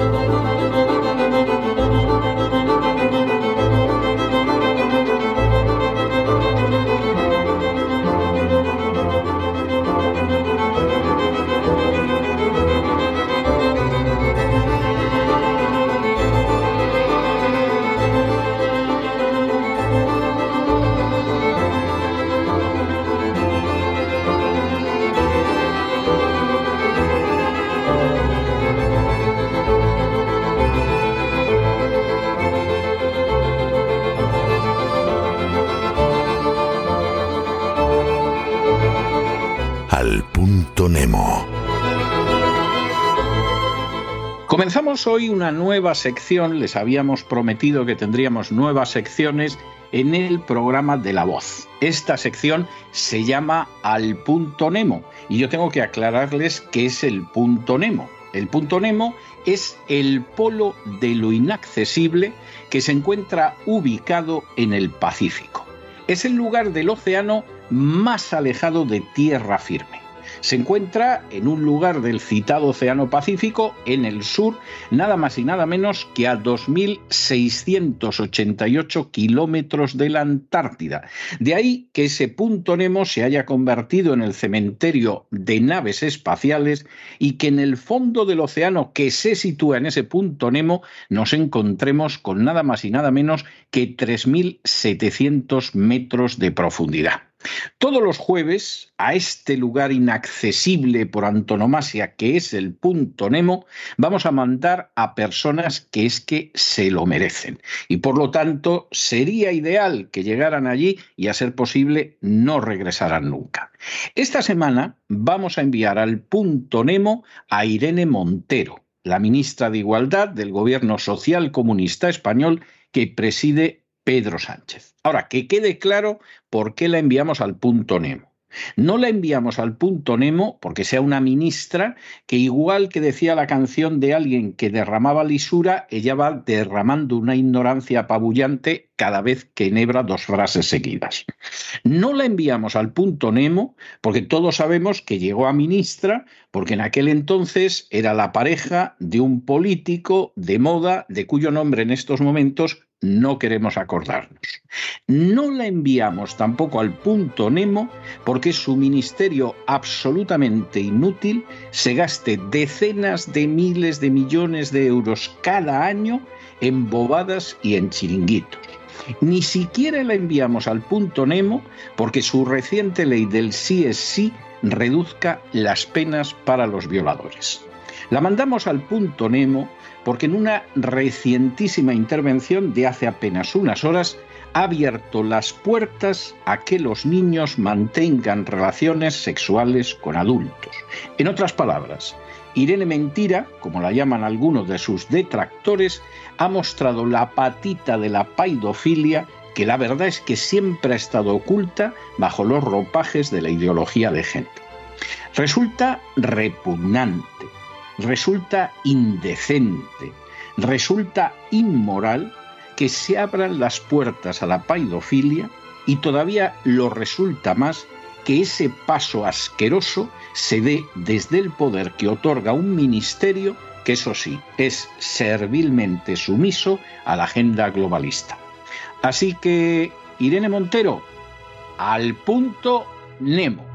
Música Comenzamos hoy una nueva sección, les habíamos prometido que tendríamos nuevas secciones en el programa de la voz. Esta sección se llama Al punto Nemo y yo tengo que aclararles qué es el punto Nemo. El punto Nemo es el polo de lo inaccesible que se encuentra ubicado en el Pacífico. Es el lugar del océano más alejado de tierra firme. Se encuentra en un lugar del citado Océano Pacífico, en el sur, nada más y nada menos que a 2.688 kilómetros de la Antártida. De ahí que ese punto Nemo se haya convertido en el cementerio de naves espaciales y que en el fondo del océano que se sitúa en ese punto Nemo nos encontremos con nada más y nada menos que 3.700 metros de profundidad. Todos los jueves, a este lugar inaccesible por antonomasia que es el punto Nemo, vamos a mandar a personas que es que se lo merecen. Y por lo tanto, sería ideal que llegaran allí y a ser posible no regresaran nunca. Esta semana vamos a enviar al punto Nemo a Irene Montero, la ministra de Igualdad del Gobierno Social Comunista Español que preside Pedro Sánchez. Ahora, que quede claro por qué la enviamos al punto Nemo. No la enviamos al punto Nemo porque sea una ministra que igual que decía la canción de alguien que derramaba lisura, ella va derramando una ignorancia apabullante cada vez que enhebra dos frases seguidas. No la enviamos al punto Nemo porque todos sabemos que llegó a ministra porque en aquel entonces era la pareja de un político de moda de cuyo nombre en estos momentos no queremos acordarnos. No la enviamos tampoco al punto Nemo porque su ministerio absolutamente inútil se gaste decenas de miles de millones de euros cada año en bobadas y en chiringuitos. Ni siquiera la enviamos al punto Nemo porque su reciente ley del sí es sí reduzca las penas para los violadores. La mandamos al punto Nemo porque en una recientísima intervención de hace apenas unas horas ha abierto las puertas a que los niños mantengan relaciones sexuales con adultos. En otras palabras, Irene Mentira, como la llaman algunos de sus detractores, ha mostrado la patita de la paidofilia que la verdad es que siempre ha estado oculta bajo los ropajes de la ideología de género. Resulta repugnante resulta indecente, resulta inmoral que se abran las puertas a la paidofilia y todavía lo resulta más que ese paso asqueroso se dé desde el poder que otorga un ministerio que eso sí es servilmente sumiso a la agenda globalista. Así que, Irene Montero, al punto Nemo.